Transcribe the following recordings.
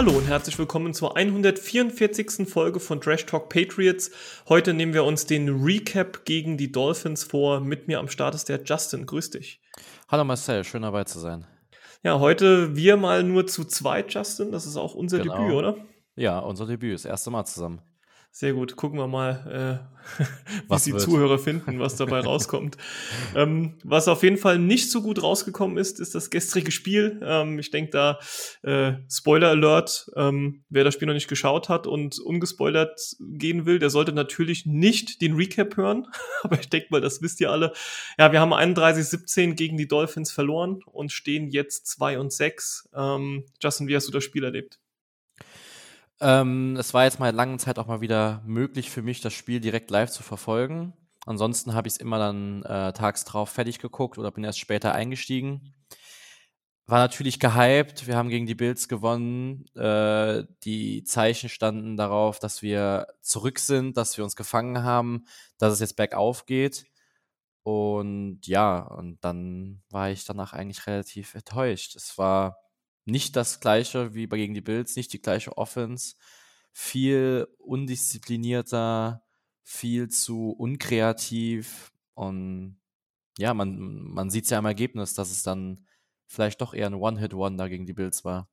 Hallo und herzlich willkommen zur 144. Folge von Trash Talk Patriots. Heute nehmen wir uns den Recap gegen die Dolphins vor. Mit mir am Start ist der Justin. Grüß dich. Hallo Marcel, schön dabei zu sein. Ja, heute wir mal nur zu zweit, Justin. Das ist auch unser genau. Debüt, oder? Ja, unser Debüt, das erste Mal zusammen. Sehr gut. Gucken wir mal, äh, was die wird. Zuhörer finden, was dabei rauskommt. Ähm, was auf jeden Fall nicht so gut rausgekommen ist, ist das gestrige Spiel. Ähm, ich denke da, äh, Spoiler Alert, ähm, wer das Spiel noch nicht geschaut hat und ungespoilert gehen will, der sollte natürlich nicht den Recap hören. Aber ich denke mal, das wisst ihr alle. Ja, wir haben 31-17 gegen die Dolphins verloren und stehen jetzt 2 und 6. Ähm, Justin, wie hast du das Spiel erlebt? Ähm, es war jetzt mal lange Zeit auch mal wieder möglich für mich, das Spiel direkt live zu verfolgen. Ansonsten habe ich es immer dann äh, tags drauf fertig geguckt oder bin erst später eingestiegen. War natürlich gehypt. Wir haben gegen die Bills gewonnen. Äh, die Zeichen standen darauf, dass wir zurück sind, dass wir uns gefangen haben, dass es jetzt bergauf geht. Und ja, und dann war ich danach eigentlich relativ enttäuscht. Es war nicht das gleiche wie bei gegen die Bills, nicht die gleiche Offense, viel undisziplinierter, viel zu unkreativ und ja, man, man sieht es ja im Ergebnis, dass es dann vielleicht doch eher ein One-Hit-Wonder gegen die Bills war.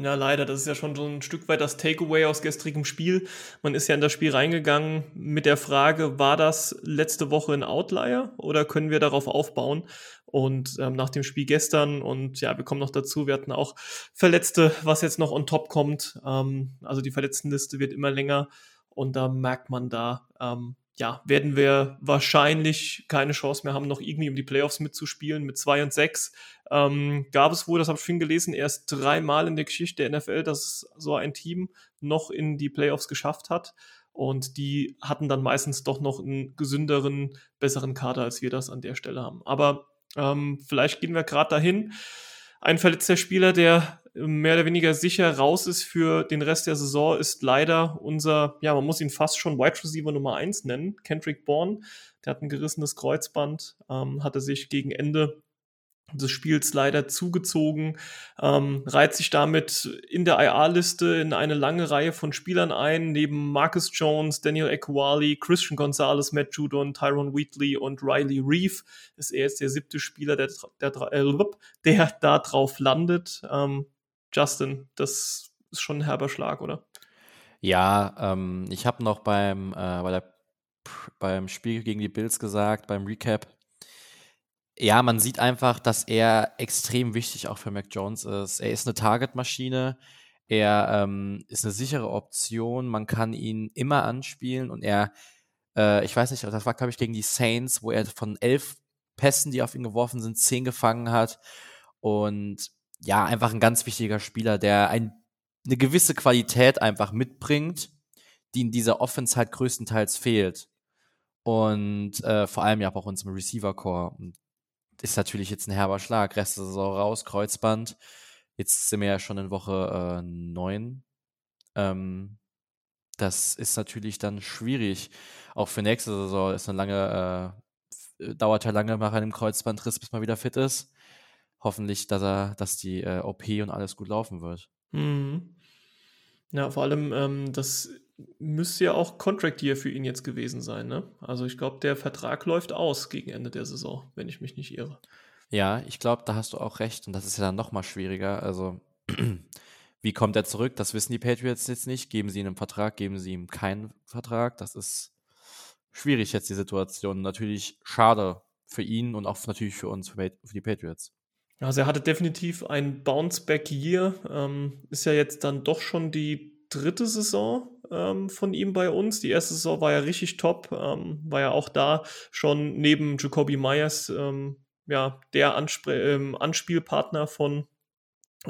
Ja, leider. Das ist ja schon so ein Stück weit das Takeaway aus gestrigem Spiel. Man ist ja in das Spiel reingegangen mit der Frage, war das letzte Woche ein Outlier oder können wir darauf aufbauen? Und ähm, nach dem Spiel gestern und ja, wir kommen noch dazu, wir hatten auch Verletzte, was jetzt noch on top kommt. Ähm, also die Verletztenliste wird immer länger und da merkt man da, ähm, ja, werden wir wahrscheinlich keine Chance mehr haben, noch irgendwie um die Playoffs mitzuspielen. Mit 2 und 6 ähm, gab es wohl, das habe ich vorhin gelesen, erst dreimal in der Geschichte der NFL, dass so ein Team noch in die Playoffs geschafft hat. Und die hatten dann meistens doch noch einen gesünderen, besseren Kader, als wir das an der Stelle haben. Aber ähm, vielleicht gehen wir gerade dahin. Ein verletzter Spieler, der mehr oder weniger sicher raus ist für den Rest der Saison, ist leider unser, ja, man muss ihn fast schon Wide Receiver Nummer 1 nennen, Kendrick Bourne. Der hat ein gerissenes Kreuzband, ähm, hatte sich gegen Ende des Spiels leider zugezogen, ähm, reiht sich damit in der IA-Liste in eine lange Reihe von Spielern ein, neben Marcus Jones, Daniel Ekwali, Christian Gonzalez, Matt Judon, Tyron Wheatley und Riley Reeve ist er jetzt der siebte Spieler, der, der, äh, der da drauf landet. Ähm, Justin, das ist schon ein herber Schlag, oder? Ja, ähm, ich habe noch beim, äh, bei der, beim Spiel gegen die Bills gesagt, beim Recap, ja, man sieht einfach, dass er extrem wichtig auch für Mac Jones ist. Er ist eine Target-Maschine. Er ähm, ist eine sichere Option. Man kann ihn immer anspielen und er, äh, ich weiß nicht, das war, glaube ich, gegen die Saints, wo er von elf Pässen, die auf ihn geworfen sind, zehn gefangen hat. Und ja, einfach ein ganz wichtiger Spieler, der ein, eine gewisse Qualität einfach mitbringt, die in dieser Offense halt größtenteils fehlt. Und äh, vor allem ja auch uns im Receiver-Core ist natürlich jetzt ein herber Schlag. Rest der Saison raus, Kreuzband. Jetzt sind wir ja schon in Woche äh, 9. Ähm, das ist natürlich dann schwierig. Auch für nächste Saison ist eine lange, äh, dauert ja lange nach einem Kreuzbandriss, bis man wieder fit ist. Hoffentlich, dass er, dass die äh, OP und alles gut laufen wird. Mhm. Ja, vor allem, ähm, das müsste ja auch Contract Year für ihn jetzt gewesen sein, ne? Also ich glaube, der Vertrag läuft aus gegen Ende der Saison, wenn ich mich nicht irre. Ja, ich glaube, da hast du auch recht und das ist ja dann noch mal schwieriger. Also wie kommt er zurück? Das wissen die Patriots jetzt nicht. Geben sie ihm einen Vertrag, geben sie ihm keinen Vertrag. Das ist schwierig jetzt die Situation. Natürlich schade für ihn und auch natürlich für uns, für die Patriots. Also er hatte definitiv ein Bounce-Back-Year. Ähm, ist ja jetzt dann doch schon die dritte Saison ähm, von ihm bei uns. Die erste Saison war ja richtig top, ähm, war ja auch da schon neben Jacoby Myers ähm, ja, der Anspr ähm, Anspielpartner von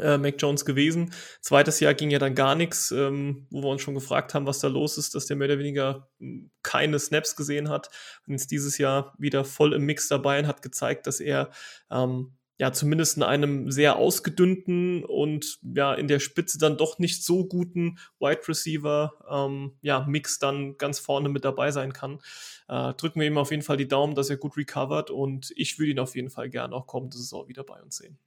äh, Mac Jones gewesen. Zweites Jahr ging ja dann gar nichts, ähm, wo wir uns schon gefragt haben, was da los ist, dass der mehr oder weniger hm, keine Snaps gesehen hat. Und jetzt dieses Jahr wieder voll im Mix dabei und hat gezeigt, dass er ähm, ja zumindest in einem sehr ausgedünnten und ja in der Spitze dann doch nicht so guten Wide Receiver ähm, ja Mix dann ganz vorne mit dabei sein kann. Äh, drücken wir ihm auf jeden Fall die Daumen, dass er gut recovert und ich würde ihn auf jeden Fall gerne auch kommende Saison wieder bei uns sehen.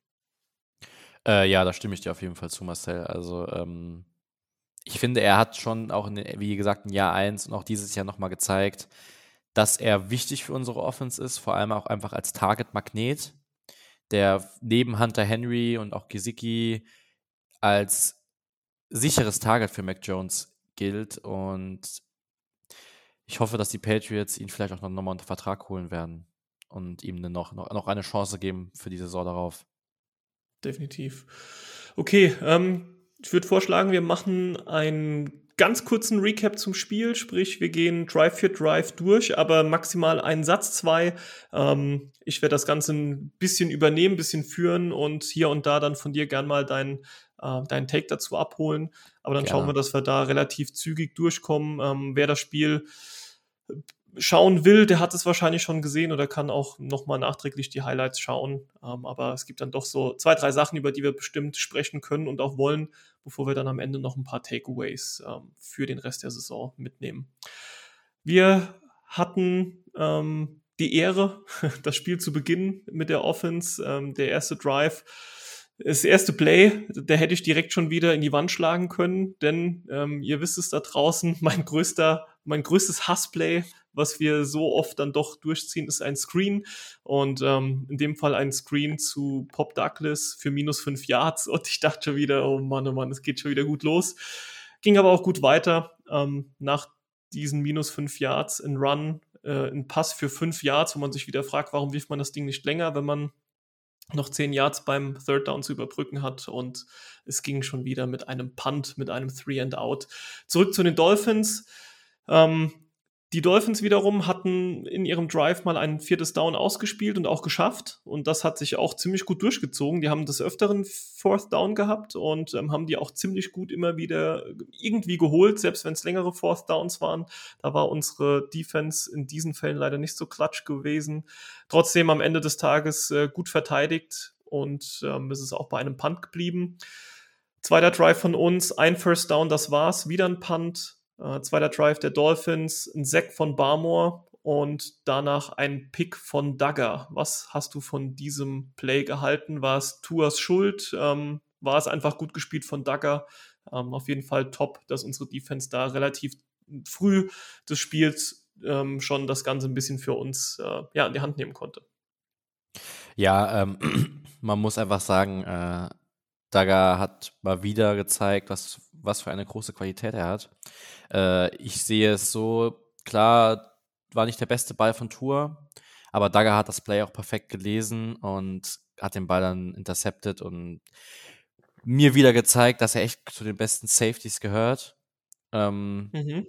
Äh, ja, da stimme ich dir auf jeden Fall zu, Marcel. Also, ähm, ich finde, er hat schon auch, in, wie gesagt, in Jahr 1 und auch dieses Jahr nochmal gezeigt, dass er wichtig für unsere Offense ist, vor allem auch einfach als Target-Magnet, der neben Hunter Henry und auch Gesicki als sicheres Target für Mac Jones gilt. Und ich hoffe, dass die Patriots ihn vielleicht auch nochmal unter Vertrag holen werden und ihm noch, noch, noch eine Chance geben für die Saison darauf. Definitiv. Okay, ähm, ich würde vorschlagen, wir machen einen ganz kurzen Recap zum Spiel, sprich, wir gehen Drive für Drive durch, aber maximal einen Satz, zwei. Ähm, ich werde das Ganze ein bisschen übernehmen, ein bisschen führen und hier und da dann von dir gern mal deinen äh, deinen Take dazu abholen. Aber dann Gerne. schauen wir, dass wir da relativ zügig durchkommen. Ähm, wer das Spiel schauen will, der hat es wahrscheinlich schon gesehen oder kann auch nochmal nachträglich die Highlights schauen. Ähm, aber es gibt dann doch so zwei, drei Sachen, über die wir bestimmt sprechen können und auch wollen, bevor wir dann am Ende noch ein paar Takeaways ähm, für den Rest der Saison mitnehmen. Wir hatten ähm, die Ehre, das Spiel zu beginnen mit der Offense. Ähm, der erste Drive das erste Play, da hätte ich direkt schon wieder in die Wand schlagen können, denn ähm, ihr wisst es da draußen, mein größter, mein größtes Hassplay, was wir so oft dann doch durchziehen, ist ein Screen und ähm, in dem Fall ein Screen zu Pop Douglas für minus fünf Yards und ich dachte schon wieder, oh Mann, oh Mann, es geht schon wieder gut los. Ging aber auch gut weiter. Ähm, nach diesen minus fünf Yards ein Run, äh, ein Pass für fünf Yards, wo man sich wieder fragt, warum wirft man das Ding nicht länger, wenn man noch zehn Yards beim Third Down zu überbrücken hat und es ging schon wieder mit einem Punt, mit einem Three and Out. Zurück zu den Dolphins. Ähm, die Dolphins wiederum hatten in ihrem Drive mal ein viertes Down ausgespielt und auch geschafft. Und das hat sich auch ziemlich gut durchgezogen. Die haben des Öfteren Fourth Down gehabt und ähm, haben die auch ziemlich gut immer wieder irgendwie geholt, selbst wenn es längere Fourth Downs waren. Da war unsere Defense in diesen Fällen leider nicht so klatsch gewesen. Trotzdem am Ende des Tages äh, gut verteidigt und ähm, ist es auch bei einem Punt geblieben. Zweiter Drive von uns, ein First Down, das war's. Wieder ein Punt äh, zweiter Drive der Dolphins, ein Sack von Barmore und danach ein Pick von Dagger. Was hast du von diesem Play gehalten? War es Tuas Schuld? Ähm, war es einfach gut gespielt von Dagger? Ähm, auf jeden Fall top, dass unsere Defense da relativ früh des Spiels ähm, schon das Ganze ein bisschen für uns äh, ja, in die Hand nehmen konnte. Ja, ähm, man muss einfach sagen, äh, Dagger hat mal wieder gezeigt, was, was für eine große Qualität er hat. Äh, ich sehe es so, klar, war nicht der beste Ball von Tour, aber Dagger hat das Play auch perfekt gelesen und hat den Ball dann intercepted und mir wieder gezeigt, dass er echt zu den besten Safeties gehört. Ähm, mhm.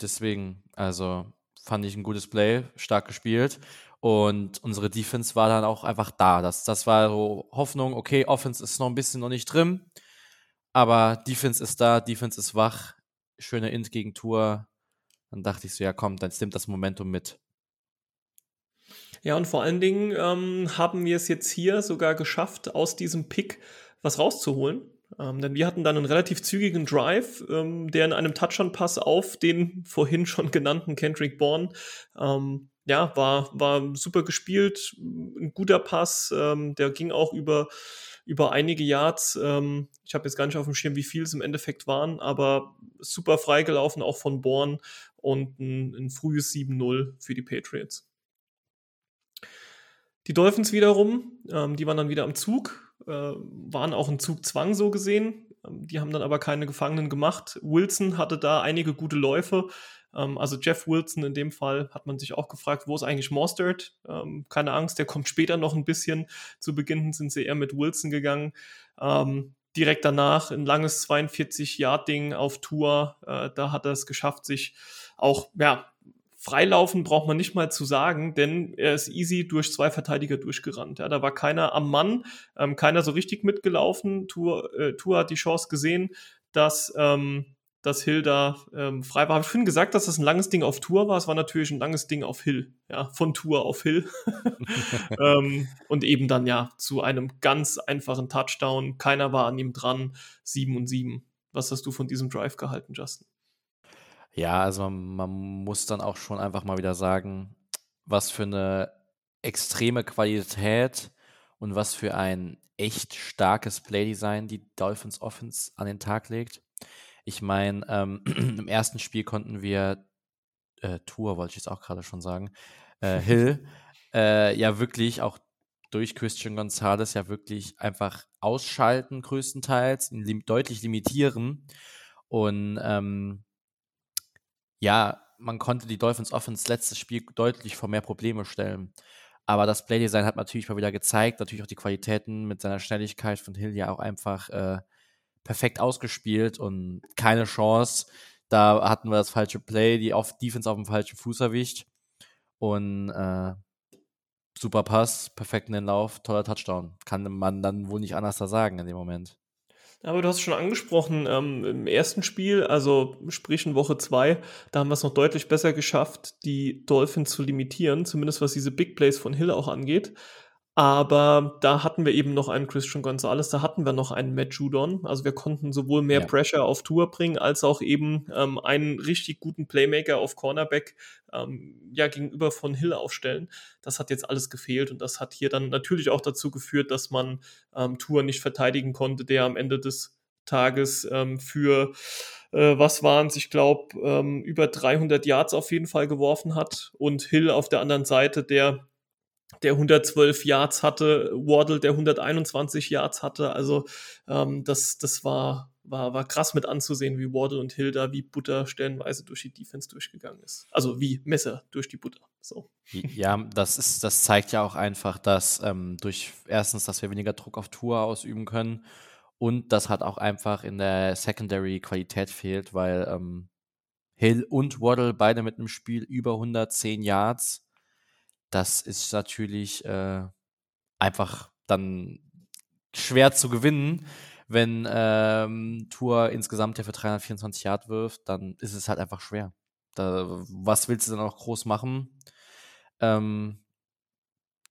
Deswegen, also fand ich ein gutes Play, stark gespielt. Und unsere Defense war dann auch einfach da. Das, das war so Hoffnung, okay, Offense ist noch ein bisschen noch nicht drin, aber Defense ist da, Defense ist wach schöne Int gegen Tour. Dann dachte ich so, ja komm, dann stimmt das Momentum mit. Ja, und vor allen Dingen ähm, haben wir es jetzt hier sogar geschafft, aus diesem Pick was rauszuholen. Ähm, denn wir hatten dann einen relativ zügigen Drive, ähm, der in einem Touchdown-Pass auf den vorhin schon genannten Kendrick Bourne ähm, ja, war, war super gespielt, ein guter Pass, ähm, der ging auch über über einige Yards. Ähm, ich habe jetzt gar nicht auf dem Schirm, wie viel es im Endeffekt waren, aber super freigelaufen, auch von Born und ein, ein frühes 7-0 für die Patriots. Die Dolphins wiederum, ähm, die waren dann wieder am Zug, äh, waren auch ein Zugzwang so gesehen. Ähm, die haben dann aber keine Gefangenen gemacht. Wilson hatte da einige gute Läufe, ähm, also Jeff Wilson in dem Fall hat man sich auch gefragt, wo ist eigentlich Mostert? Ähm, keine Angst, der kommt später noch ein bisschen. Zu Beginn sind sie eher mit Wilson gegangen. Ähm, direkt danach ein langes 42-Yard-Ding auf Tour. Äh, da hat er es geschafft, sich auch, ja, Freilaufen braucht man nicht mal zu sagen, denn er ist easy durch zwei Verteidiger durchgerannt. Ja, da war keiner am Mann, ähm, keiner so richtig mitgelaufen. Tour, äh, Tour hat die Chance gesehen, dass ähm, dass Hill da ähm, frei war. Habe ich vorhin gesagt, dass das ein langes Ding auf Tour war? Es war natürlich ein langes Ding auf Hill, ja, von Tour auf Hill. ähm, und eben dann ja zu einem ganz einfachen Touchdown. Keiner war an ihm dran. 7 und 7. Was hast du von diesem Drive gehalten, Justin? Ja, also man, man muss dann auch schon einfach mal wieder sagen, was für eine extreme Qualität und was für ein echt starkes Playdesign die Dolphins Offense an den Tag legt. Ich meine, ähm, im ersten Spiel konnten wir äh, Tour, wollte ich jetzt auch gerade schon sagen, äh, Hill, äh, ja wirklich auch durch Christian Gonzalez ja wirklich einfach ausschalten, größtenteils, lim deutlich limitieren. Und ähm, ja, man konnte die Dolphins Offense letztes Spiel deutlich vor mehr Probleme stellen. Aber das Playdesign hat natürlich mal wieder gezeigt, natürlich auch die Qualitäten mit seiner Schnelligkeit von Hill ja auch einfach äh, perfekt ausgespielt und keine Chance. Da hatten wir das falsche Play, die auf Defense auf dem falschen Fuß erwischt. Und äh, super Pass, perfekt in den Lauf, toller Touchdown. Kann man dann wohl nicht anders da sagen in dem Moment. Aber du hast es schon angesprochen, ähm, im ersten Spiel, also sprich in Woche 2, da haben wir es noch deutlich besser geschafft, die Dolphins zu limitieren, zumindest was diese Big Plays von Hill auch angeht. Aber da hatten wir eben noch einen Christian Gonzalez, da hatten wir noch einen Matt Judon. Also wir konnten sowohl mehr ja. Pressure auf Tour bringen, als auch eben ähm, einen richtig guten Playmaker auf Cornerback ähm, ja, gegenüber von Hill aufstellen. Das hat jetzt alles gefehlt und das hat hier dann natürlich auch dazu geführt, dass man ähm, Tour nicht verteidigen konnte, der am Ende des Tages ähm, für äh, was waren es, ich glaube, ähm, über 300 Yards auf jeden Fall geworfen hat und Hill auf der anderen Seite, der der 112 Yards hatte, Waddle, der 121 Yards hatte. Also ähm, das, das war, war, war krass mit anzusehen, wie Waddle und Hilda wie Butter stellenweise durch die Defense durchgegangen ist. Also wie Messer durch die Butter. So. Ja, das ist, das zeigt ja auch einfach, dass ähm, durch erstens, dass wir weniger Druck auf Tour ausüben können und das hat auch einfach in der Secondary Qualität fehlt, weil ähm, Hill und Waddle beide mit einem Spiel über 110 Yards das ist natürlich äh, einfach dann schwer zu gewinnen. Wenn ähm, Tour insgesamt ja für 324 Yard wirft, dann ist es halt einfach schwer. Da, was willst du dann auch groß machen? Ähm,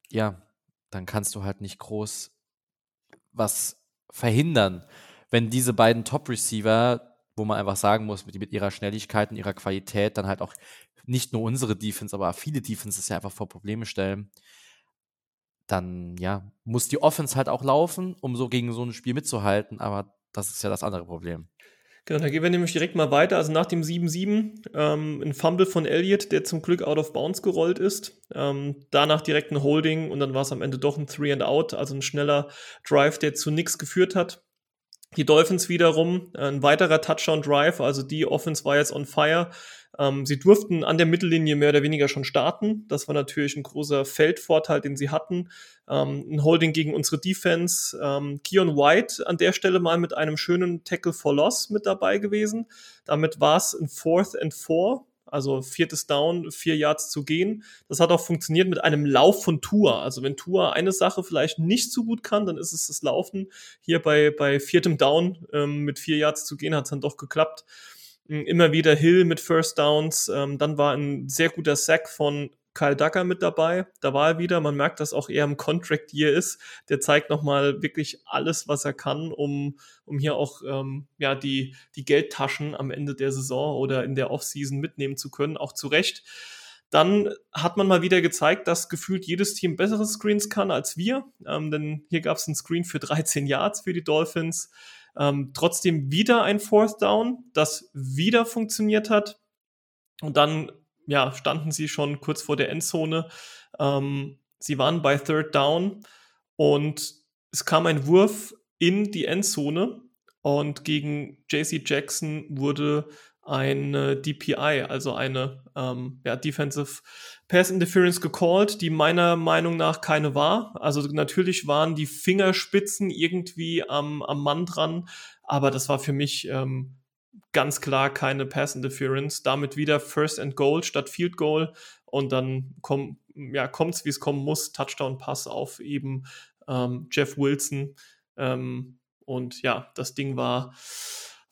ja, dann kannst du halt nicht groß was verhindern. Wenn diese beiden Top-Receiver, wo man einfach sagen muss, mit, mit ihrer Schnelligkeit und ihrer Qualität dann halt auch nicht nur unsere Defense, aber viele Defenses ja einfach vor Probleme stellen, dann ja, muss die Offense halt auch laufen, um so gegen so ein Spiel mitzuhalten, aber das ist ja das andere Problem. Genau, da gehen wir nämlich direkt mal weiter. Also nach dem 7-7 ähm, ein Fumble von Elliott, der zum Glück out of bounds gerollt ist. Ähm, danach direkt ein Holding und dann war es am Ende doch ein Three and Out, also ein schneller Drive, der zu nichts geführt hat. Die Dolphins wiederum, ein weiterer Touchdown Drive, also die Offense war jetzt on fire. Ähm, sie durften an der Mittellinie mehr oder weniger schon starten. Das war natürlich ein großer Feldvorteil, den sie hatten. Ähm, ein Holding gegen unsere Defense. Ähm, Keon White an der Stelle mal mit einem schönen Tackle for Loss mit dabei gewesen. Damit war es ein Fourth and Four. Also viertes Down, vier Yards zu gehen. Das hat auch funktioniert mit einem Lauf von Tour. Also wenn Tour eine Sache vielleicht nicht so gut kann, dann ist es das Laufen. Hier bei, bei viertem Down ähm, mit vier Yards zu gehen, hat es dann doch geklappt. Immer wieder Hill mit First Downs. Ähm, dann war ein sehr guter Sack von Kyle Ducker mit dabei. Da war er wieder. Man merkt, dass auch er im Contract hier ist. Der zeigt nochmal wirklich alles, was er kann, um, um hier auch ähm, ja, die, die Geldtaschen am Ende der Saison oder in der Offseason mitnehmen zu können. Auch zu Recht. Dann hat man mal wieder gezeigt, dass gefühlt jedes Team bessere Screens kann als wir. Ähm, denn hier gab es einen Screen für 13 Yards für die Dolphins. Ähm, trotzdem wieder ein Fourth Down, das wieder funktioniert hat. Und dann ja, standen sie schon kurz vor der Endzone. Ähm, sie waren bei Third Down und es kam ein Wurf in die Endzone und gegen JC Jackson wurde eine DPI, also eine ähm, ja, Defensive Pass Interference gecallt, die meiner Meinung nach keine war. Also natürlich waren die Fingerspitzen irgendwie am, am Mann dran, aber das war für mich ähm, ganz klar keine Pass Interference. Damit wieder First and Goal statt Field Goal und dann komm, ja, kommt's, wie es kommen muss. Touchdown Pass auf eben ähm, Jeff Wilson. Ähm, und ja, das Ding war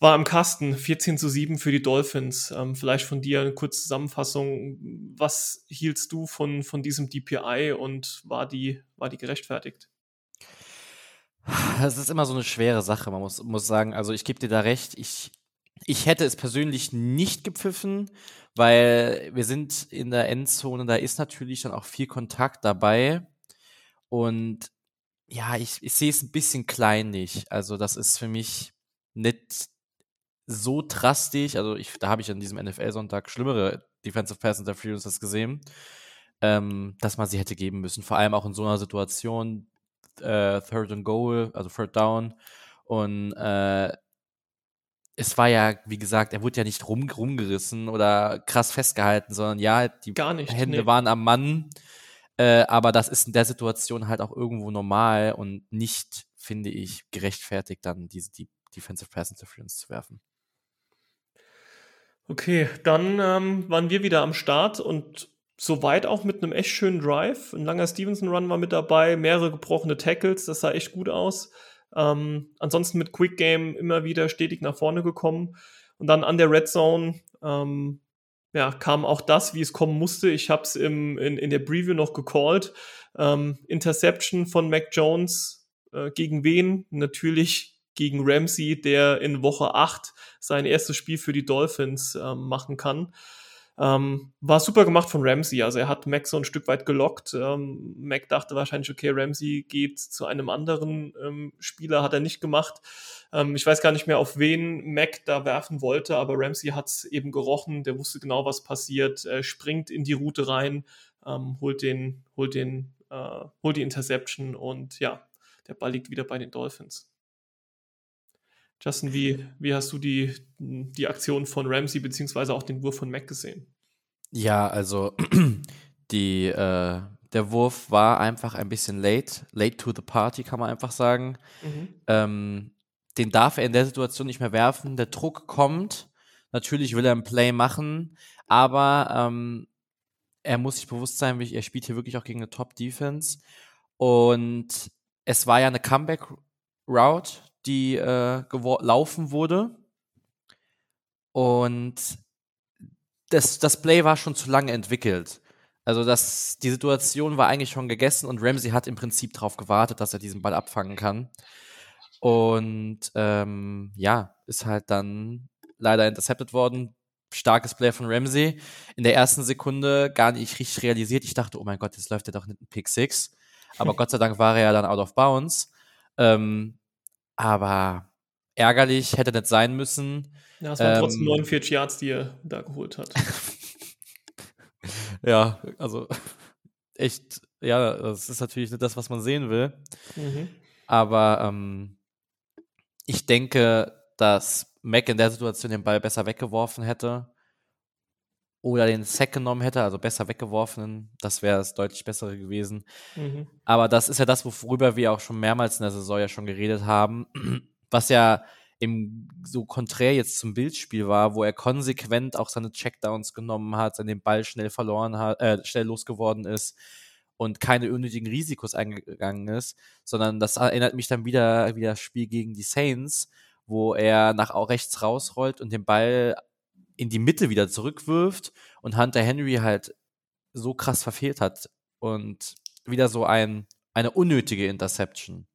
war im Kasten 14 zu 7 für die Dolphins. Ähm, vielleicht von dir eine kurze Zusammenfassung. Was hieltst du von, von diesem DPI und war die, war die gerechtfertigt? Es ist immer so eine schwere Sache. Man muss, muss sagen, also ich gebe dir da recht. Ich, ich hätte es persönlich nicht gepfiffen, weil wir sind in der Endzone. Da ist natürlich dann auch viel Kontakt dabei. Und ja, ich, ich sehe es ein bisschen kleinlich. Also, das ist für mich nicht so drastisch. Also, ich, da habe ich an diesem NFL-Sonntag schlimmere Defensive Pass Interferences gesehen, ähm, dass man sie hätte geben müssen. Vor allem auch in so einer Situation, äh, Third and Goal, also Third Down. Und äh, es war ja, wie gesagt, er wurde ja nicht rum, rumgerissen oder krass festgehalten, sondern ja, die nicht, Hände nee. waren am Mann. Äh, aber das ist in der Situation halt auch irgendwo normal und nicht, finde ich, gerechtfertigt, dann diese die Defensive Pass Interference zu werfen. Okay, dann ähm, waren wir wieder am Start und soweit auch mit einem echt schönen Drive. Ein langer Stevenson-Run war mit dabei, mehrere gebrochene Tackles, das sah echt gut aus. Ähm, ansonsten mit Quick Game immer wieder stetig nach vorne gekommen. Und dann an der Red Zone ähm, ja, kam auch das, wie es kommen musste. Ich habe es in, in der Preview noch gecallt. Ähm, Interception von Mac Jones äh, gegen wen? Natürlich gegen Ramsey, der in Woche 8 sein erstes Spiel für die Dolphins äh, machen kann. Ähm, war super gemacht von Ramsey. Also er hat Mac so ein Stück weit gelockt. Ähm, Mac dachte wahrscheinlich, okay, Ramsey geht zu einem anderen ähm, Spieler, hat er nicht gemacht. Ähm, ich weiß gar nicht mehr, auf wen Mac da werfen wollte, aber Ramsey hat es eben gerochen. Der wusste genau, was passiert. Er springt in die Route rein, ähm, holt den, holt den, äh, holt die Interception und ja, der Ball liegt wieder bei den Dolphins. Justin, wie, wie hast du die, die Aktion von Ramsey beziehungsweise auch den Wurf von Mac gesehen? Ja, also die, äh, der Wurf war einfach ein bisschen late, late to the party, kann man einfach sagen. Mhm. Ähm, den darf er in der Situation nicht mehr werfen. Der Druck kommt. Natürlich will er ein Play machen, aber ähm, er muss sich bewusst sein, er spielt hier wirklich auch gegen eine Top-Defense. Und es war ja eine Comeback-Route, die äh, laufen wurde. Und das, das Play war schon zu lange entwickelt. Also das, die Situation war eigentlich schon gegessen und Ramsey hat im Prinzip darauf gewartet, dass er diesen Ball abfangen kann. Und ähm, ja, ist halt dann leider intercepted worden. Starkes Play von Ramsey. In der ersten Sekunde gar nicht richtig realisiert. Ich dachte, oh mein Gott, jetzt läuft er doch nicht ein Pick 6. Aber Gott sei Dank war er ja dann out of bounds. Ähm, aber ärgerlich, hätte nicht sein müssen. Ja, es waren ähm, trotzdem 49 Yards, die er da geholt hat. ja, also echt, ja, das ist natürlich nicht das, was man sehen will. Mhm. Aber ähm, ich denke, dass Mac in der Situation den Ball besser weggeworfen hätte oder den Sack genommen hätte, also besser weggeworfen, das wäre das deutlich bessere gewesen. Mhm. Aber das ist ja das, worüber wir auch schon mehrmals in der Saison ja schon geredet haben, was ja im so konträr jetzt zum Bildspiel war, wo er konsequent auch seine Checkdowns genommen hat, den Ball schnell verloren hat, äh, schnell losgeworden ist und keine unnötigen Risikos eingegangen ist, sondern das erinnert mich dann wieder wie das Spiel gegen die Saints, wo er nach rechts rausrollt und den Ball in die Mitte wieder zurückwirft und Hunter Henry halt so krass verfehlt hat und wieder so ein, eine unnötige Interception.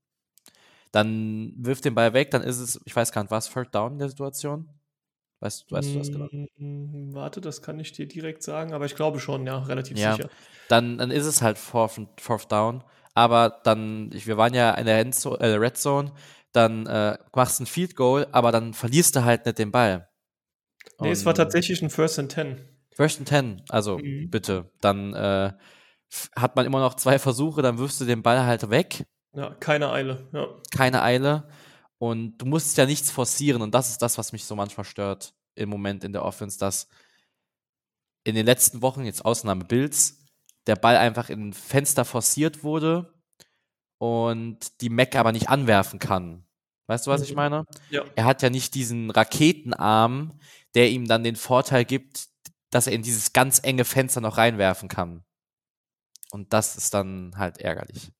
Dann wirft den Ball weg, dann ist es, ich weiß gar nicht, war es Third Down in der Situation? Weißt, weißt du das genau? Mm, warte, das kann ich dir direkt sagen, aber ich glaube schon, ja, relativ ja, sicher. Dann, dann ist es halt Fourth, fourth Down, aber dann, ich, wir waren ja in der äh, Red Zone, dann äh, machst du ein Field Goal, aber dann verlierst du halt nicht den Ball. Nee, es war tatsächlich ein First and Ten. First and Ten, also mhm. bitte. Dann äh, hat man immer noch zwei Versuche, dann wirfst du den Ball halt weg. Ja, keine Eile. Ja. Keine Eile. Und du musst ja nichts forcieren. Und das ist das, was mich so manchmal stört im Moment in der Offense, dass in den letzten Wochen, jetzt Ausnahme Bills, der Ball einfach in ein Fenster forciert wurde und die Mac aber nicht anwerfen kann. Weißt du, was ich mhm. meine? Ja. Er hat ja nicht diesen Raketenarm, der ihm dann den Vorteil gibt, dass er in dieses ganz enge Fenster noch reinwerfen kann. Und das ist dann halt ärgerlich.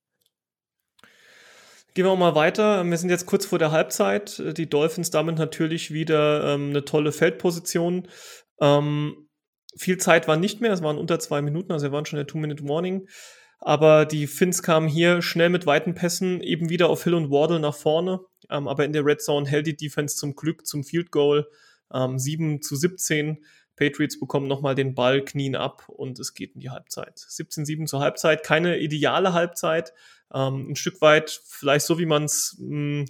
Gehen wir auch mal weiter. Wir sind jetzt kurz vor der Halbzeit. Die Dolphins damit natürlich wieder ähm, eine tolle Feldposition. Ähm, viel Zeit war nicht mehr, es waren unter zwei Minuten, also wir waren schon der Two-Minute-Warning. Aber die Finns kamen hier schnell mit weiten Pässen eben wieder auf Hill und Wardle nach vorne. Ähm, aber in der Red Zone hält die Defense zum Glück zum Field Goal ähm, 7 zu 17. Patriots bekommen nochmal den Ball, knien ab und es geht in die Halbzeit. 17-7 zur Halbzeit. Keine ideale Halbzeit, Ähm, ein Stück weit vielleicht so, wie man es hm,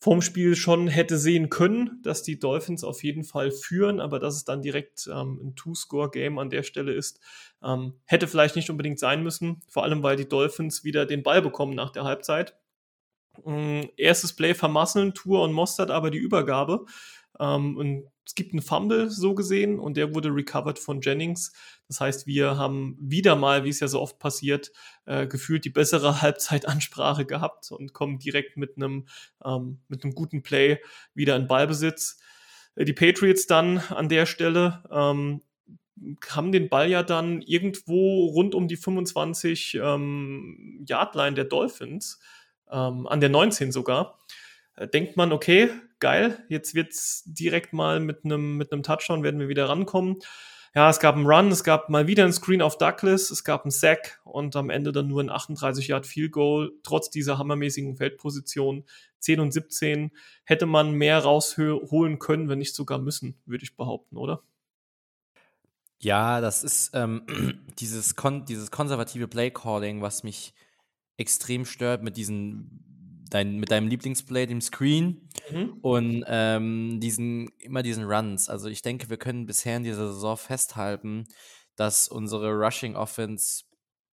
vom Spiel schon hätte sehen können, dass die Dolphins auf jeden Fall führen, aber dass es dann direkt ähm, ein Two-Score-Game an der Stelle ist, ähm, hätte vielleicht nicht unbedingt sein müssen, vor allem weil die Dolphins wieder den Ball bekommen nach der Halbzeit. Ähm, erstes Play vermasseln, Tour und Mostert aber die Übergabe. Ähm, und es gibt einen Fumble so gesehen und der wurde recovered von Jennings. Das heißt, wir haben wieder mal, wie es ja so oft passiert, äh, gefühlt die bessere Halbzeitansprache gehabt und kommen direkt mit einem ähm, mit einem guten Play wieder in Ballbesitz. Äh, die Patriots dann an der Stelle ähm, haben den Ball ja dann irgendwo rund um die 25 ähm, Yard-Line der Dolphins, ähm, an der 19 sogar. Äh, denkt man, okay, geil, jetzt wird es direkt mal mit einem mit Touchdown werden wir wieder rankommen. Ja, es gab einen Run, es gab mal wieder einen Screen auf Douglas, es gab einen Sack und am Ende dann nur ein 38 Yard Field Goal, trotz dieser hammermäßigen Feldposition. 10 und 17 hätte man mehr rausholen können, wenn nicht sogar müssen, würde ich behaupten, oder? Ja, das ist ähm, dieses, kon dieses konservative Play Calling, was mich extrem stört mit diesen dein, mit deinem Lieblingsplay, dem Screen mhm. und ähm, diesen, immer diesen Runs. Also ich denke, wir können bisher in dieser Saison festhalten, dass unsere Rushing Offense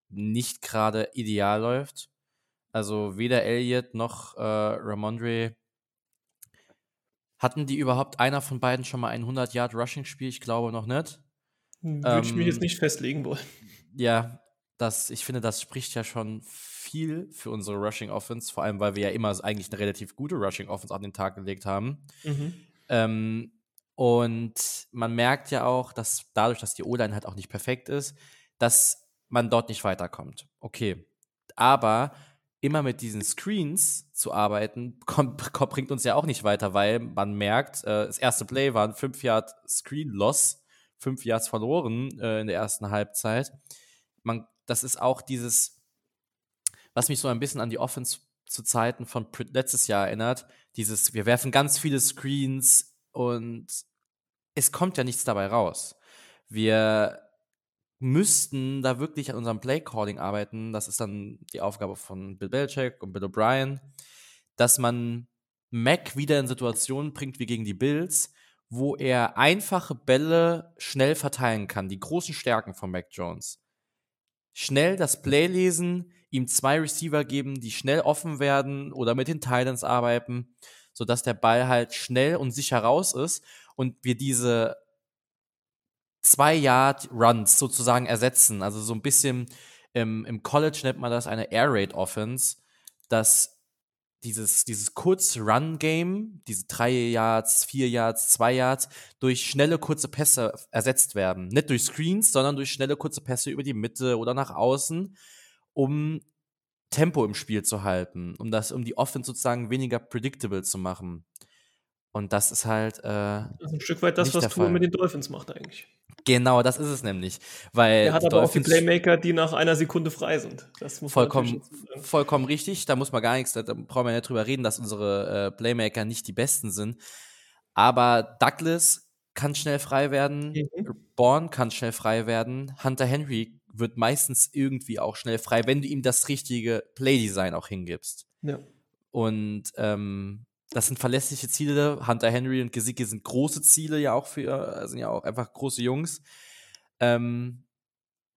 nicht gerade ideal läuft. Also weder Elliott noch äh, Ramondre hatten die überhaupt einer von beiden schon mal ein 100 Yard Rushing Spiel? Ich glaube noch nicht. Würde ähm, ich mich jetzt ähm, nicht festlegen wollen. Ja, das, ich finde, das spricht ja schon viel für unsere Rushing Offense, vor allem weil wir ja immer eigentlich eine relativ gute Rushing Offense an den Tag gelegt haben. Mhm. Ähm, und man merkt ja auch, dass dadurch, dass die O-Line halt auch nicht perfekt ist, dass man dort nicht weiterkommt. Okay. Aber immer mit diesen Screens zu arbeiten, kommt, kommt, bringt uns ja auch nicht weiter, weil man merkt, äh, das erste Play war ein 5 Yard Screen Loss, 5 Yards verloren äh, in der ersten Halbzeit. Man, das ist auch dieses, was mich so ein bisschen an die Offense zu Zeiten von letztes Jahr erinnert. Dieses, wir werfen ganz viele Screens und es kommt ja nichts dabei raus. Wir müssten da wirklich an unserem Play-Calling arbeiten. Das ist dann die Aufgabe von Bill Belichick und Bill O'Brien, dass man Mac wieder in Situationen bringt wie gegen die Bills, wo er einfache Bälle schnell verteilen kann. Die großen Stärken von Mac Jones. Schnell das Play lesen, ihm zwei Receiver geben, die schnell offen werden oder mit den Titans arbeiten, sodass der Ball halt schnell und sicher raus ist und wir diese zwei Yard Runs sozusagen ersetzen. Also so ein bisschen im, im College nennt man das eine Air Raid Offense, dass dieses, dieses Kurz-Run-Game, diese drei Yards, vier Yards, zwei Yards, durch schnelle, kurze Pässe ersetzt werden. Nicht durch Screens, sondern durch schnelle, kurze Pässe über die Mitte oder nach außen um Tempo im Spiel zu halten, um das, um die Offense sozusagen weniger predictable zu machen. Und das ist halt. Äh, das ist ein Stück weit das, was Tour mit den Dolphins macht, eigentlich. Genau, das ist es nämlich. Weil er hat aber Dolphins auch die Playmaker, die nach einer Sekunde frei sind. Das muss vollkommen, vollkommen richtig. Da muss man gar nichts, da brauchen wir nicht drüber reden, dass unsere äh, Playmaker nicht die besten sind. Aber Douglas kann schnell frei werden, mhm. Bourne kann schnell frei werden, Hunter Henry wird meistens irgendwie auch schnell frei, wenn du ihm das richtige Playdesign auch hingibst. Ja. Und ähm, das sind verlässliche Ziele. Hunter Henry und Gesicke sind große Ziele ja auch für, sind ja auch einfach große Jungs. Ähm,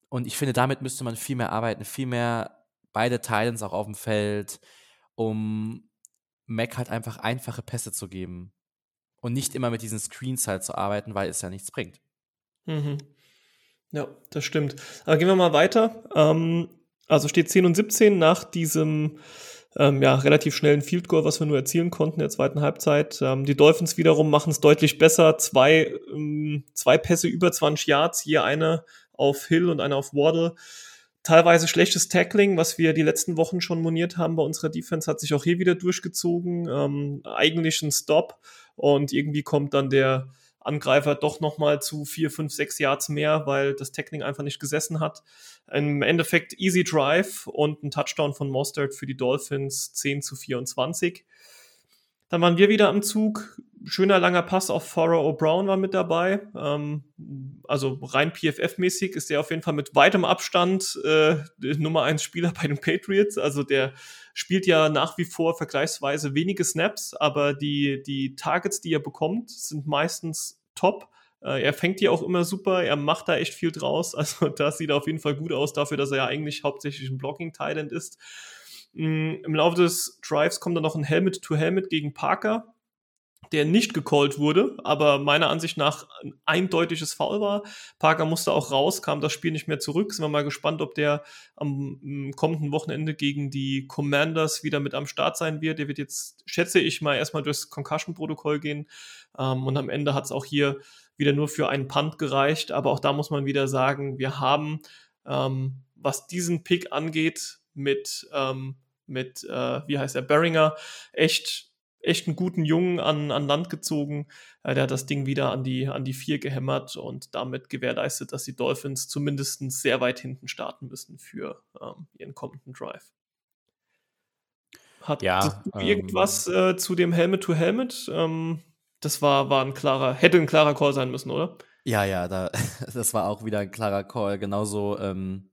und ich finde, damit müsste man viel mehr arbeiten, viel mehr beide Titans auch auf dem Feld, um Mac halt einfach einfache Pässe zu geben. Und nicht immer mit diesen Screens halt zu arbeiten, weil es ja nichts bringt. Mhm. Ja, das stimmt. Aber gehen wir mal weiter. Ähm, also steht 10 und 17 nach diesem ähm, ja, relativ schnellen Field Goal, was wir nur erzielen konnten in der zweiten Halbzeit. Ähm, die Dolphins wiederum machen es deutlich besser. Zwei, ähm, zwei Pässe über 20 Yards, hier eine auf Hill und eine auf Waddle. Teilweise schlechtes Tackling, was wir die letzten Wochen schon moniert haben bei unserer Defense, hat sich auch hier wieder durchgezogen. Ähm, eigentlich ein Stop und irgendwie kommt dann der Angreifer doch nochmal zu vier, fünf, sechs Yards mehr, weil das Tackling einfach nicht gesessen hat. Im Endeffekt easy Drive und ein Touchdown von Mostert für die Dolphins 10 zu 24. Dann waren wir wieder am Zug. Schöner langer Pass auf Farah O'Brown war mit dabei. Ähm, also rein PFF-mäßig ist der auf jeden Fall mit weitem Abstand äh, Nummer 1 Spieler bei den Patriots. Also der spielt ja nach wie vor vergleichsweise wenige Snaps, aber die, die Targets, die er bekommt, sind meistens top. Äh, er fängt die auch immer super, er macht da echt viel draus. Also das sieht auf jeden Fall gut aus dafür, dass er ja eigentlich hauptsächlich ein Blocking-Talent ist. Mm, Im Laufe des Drives kommt dann noch ein Helmet-to-Helmet gegen Parker, der nicht gecallt wurde, aber meiner Ansicht nach ein eindeutiges Foul war. Parker musste auch raus, kam das Spiel nicht mehr zurück. Sind wir mal gespannt, ob der am kommenden Wochenende gegen die Commanders wieder mit am Start sein wird. Der wird jetzt, schätze ich mal, erstmal durchs Concussion-Protokoll gehen. Ähm, und am Ende hat es auch hier wieder nur für einen Punt gereicht. Aber auch da muss man wieder sagen, wir haben, ähm, was diesen Pick angeht, mit ähm, mit, äh, wie heißt er, Beringer, echt, echt einen guten Jungen an, an Land gezogen. Äh, der hat das Ding wieder an die, an die vier gehämmert und damit gewährleistet, dass die Dolphins zumindest sehr weit hinten starten müssen für ähm, ihren kommenden Drive. Hat ja, ähm, irgendwas äh, zu dem Helmet to Helmet? Ähm, das war, war ein klarer, hätte ein klarer Call sein müssen, oder? Ja, ja, da, das war auch wieder ein klarer Call. Genauso ähm,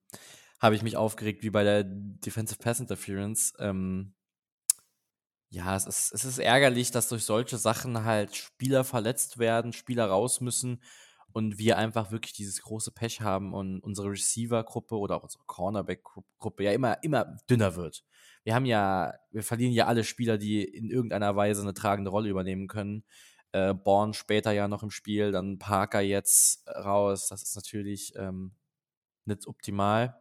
habe ich mich aufgeregt wie bei der Defensive Pass Interference. Ähm, ja, es ist, es ist ärgerlich, dass durch solche Sachen halt Spieler verletzt werden, Spieler raus müssen und wir einfach wirklich dieses große Pech haben und unsere Receiver-Gruppe oder auch unsere Cornerback-Gruppe ja immer, immer dünner wird. Wir haben ja, wir verlieren ja alle Spieler, die in irgendeiner Weise eine tragende Rolle übernehmen können. Äh, Born später ja noch im Spiel, dann Parker jetzt raus. Das ist natürlich ähm, nicht optimal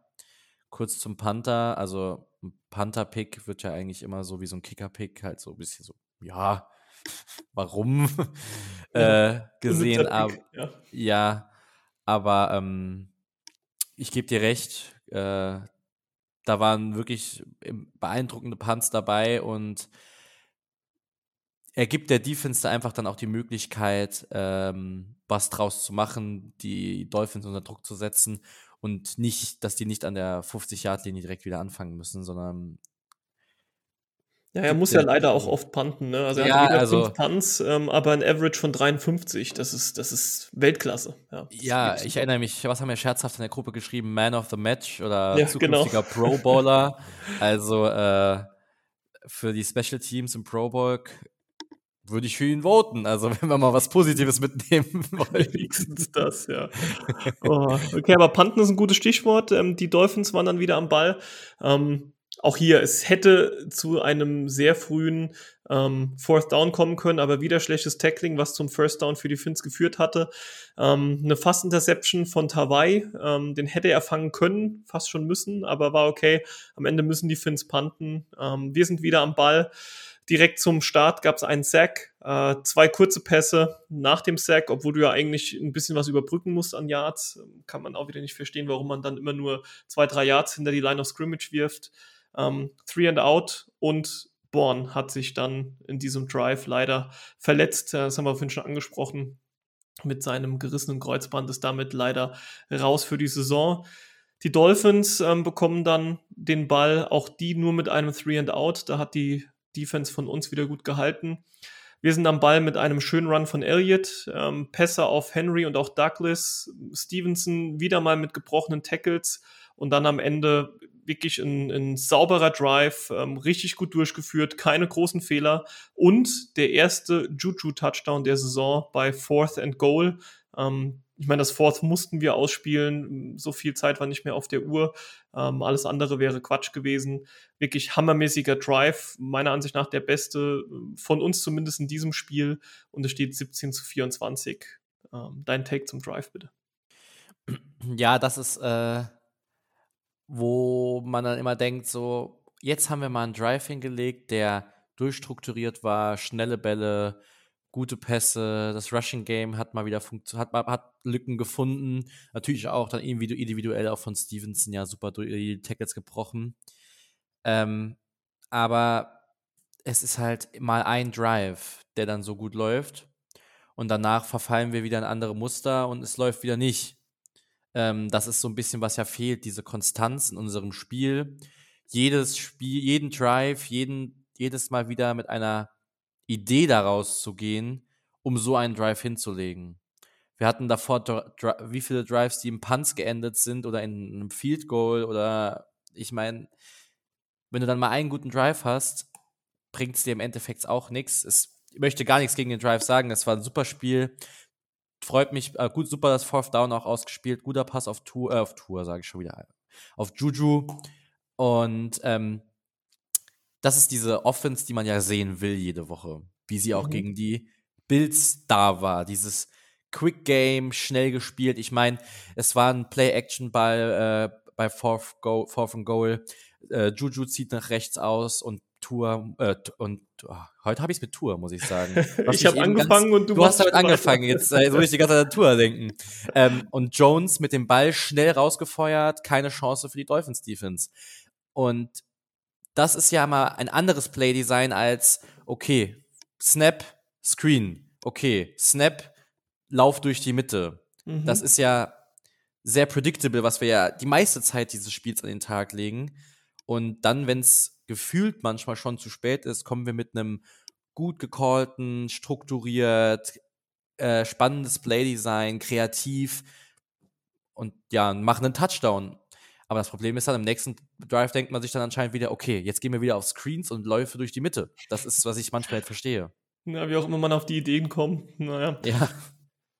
kurz zum Panther. Also ein Panther-Pick wird ja eigentlich immer so wie so ein Kicker-Pick, halt so ein bisschen so, ja, warum äh, gesehen. Aber, ja. ja. aber ähm, ich gebe dir recht, äh, da waren wirklich beeindruckende Punts dabei und er gibt der Defense einfach dann auch die Möglichkeit, ähm, was draus zu machen, die Dolphins unter Druck zu setzen und nicht, dass die nicht an der 50-Yard-Linie direkt wieder anfangen müssen, sondern ja, er muss ja leider auch oft punten, ne? Also er ja, hat wieder also, fünf Punts, ähm, aber ein Average von 53. Das ist, das ist Weltklasse. Ja, ja ich erinnere mich, was haben wir scherzhaft in der Gruppe geschrieben? Man of the Match oder ja, genau. zukünftiger genau. Pro Bowler. also äh, für die Special Teams im Pro Bowl würde ich für ihn voten. Also, wenn wir mal was Positives mitnehmen wollen. Wenigstens das, ja. Oh, okay, aber Panten ist ein gutes Stichwort. Ähm, die Dolphins waren dann wieder am Ball. Ähm, auch hier, es hätte zu einem sehr frühen ähm, Fourth Down kommen können, aber wieder schlechtes Tackling, was zum First Down für die Finns geführt hatte. Ähm, eine Fast-Interception von Tawai, ähm, den hätte er fangen können, fast schon müssen, aber war okay. Am Ende müssen die Finns panten. Ähm, wir sind wieder am Ball. Direkt zum Start gab es einen Sack, äh, zwei kurze Pässe nach dem Sack, obwohl du ja eigentlich ein bisschen was überbrücken musst an Yards. Kann man auch wieder nicht verstehen, warum man dann immer nur zwei, drei Yards hinter die Line of Scrimmage wirft. Ähm, three and out und Born hat sich dann in diesem Drive leider verletzt. Äh, das haben wir vorhin schon angesprochen. Mit seinem gerissenen Kreuzband ist damit leider raus für die Saison. Die Dolphins ähm, bekommen dann den Ball, auch die nur mit einem Three and Out. Da hat die Defense von uns wieder gut gehalten. Wir sind am Ball mit einem schönen Run von Elliott, ähm, Pässe auf Henry und auch Douglas, Stevenson wieder mal mit gebrochenen Tackles und dann am Ende wirklich ein, ein sauberer Drive, ähm, richtig gut durchgeführt, keine großen Fehler und der erste Juju-Touchdown der Saison bei Fourth and Goal. Ähm, ich meine, das Fourth mussten wir ausspielen. So viel Zeit war nicht mehr auf der Uhr. Ähm, alles andere wäre Quatsch gewesen. Wirklich hammermäßiger Drive. Meiner Ansicht nach der beste äh, von uns zumindest in diesem Spiel. Und es steht 17 zu 24. Ähm, dein Take zum Drive, bitte. Ja, das ist, äh, wo man dann immer denkt, so, jetzt haben wir mal einen Drive hingelegt, der durchstrukturiert war, schnelle Bälle, gute Pässe, das Rushing Game hat mal wieder hat, hat Lücken gefunden. Natürlich auch dann individuell auch von Stevenson ja super durch die Tackles gebrochen. Ähm, aber es ist halt mal ein Drive, der dann so gut läuft. Und danach verfallen wir wieder in andere Muster und es läuft wieder nicht. Ähm, das ist so ein bisschen, was ja fehlt, diese Konstanz in unserem Spiel. Jedes Spiel, jeden Drive, jeden, jedes Mal wieder mit einer Idee daraus zu gehen, um so einen Drive hinzulegen. Wir hatten davor wie viele Drives, die im Punts geendet sind oder in einem Field Goal oder ich meine, wenn du dann mal einen guten Drive hast, bringt es dir im Endeffekt auch nichts. Ich möchte gar nichts gegen den Drive sagen. Es war ein super Spiel. Freut mich, äh, gut, super das Fourth Down auch ausgespielt. Guter Pass auf Tour, äh, auf Tour, sage ich schon wieder. Auf Juju. Und ähm, das ist diese Offense, die man ja sehen will jede Woche. Wie sie auch mhm. gegen die Bills da war. Dieses Quick Game, schnell gespielt. Ich meine, es war ein Play-Action-Ball äh, bei Fourth, Go Fourth and Goal. Äh, Juju zieht nach rechts aus und Tour äh, und oh, heute habe ich es mit Tour, muss ich sagen. ich habe angefangen ganz, und du, du hast damit angefangen. Jetzt äh, muss ich die ganze Zeit an Tour denken. Ähm, und Jones mit dem Ball schnell rausgefeuert, keine Chance für die Dolphins Defense. Und das ist ja mal ein anderes Playdesign als okay, Snap, Screen, okay, Snap, Lauf durch die Mitte. Mhm. Das ist ja sehr predictable, was wir ja die meiste Zeit dieses Spiels an den Tag legen. Und dann, wenn es gefühlt manchmal schon zu spät ist, kommen wir mit einem gut gecallten, strukturiert, äh, spannendes Playdesign, kreativ und ja, machen einen Touchdown. Aber das Problem ist dann, im nächsten Drive denkt man sich dann anscheinend wieder, okay, jetzt gehen wir wieder auf Screens und Läufe durch die Mitte. Das ist, was ich manchmal halt verstehe. Ja, wie auch immer man auf die Ideen kommt. Naja. Ja.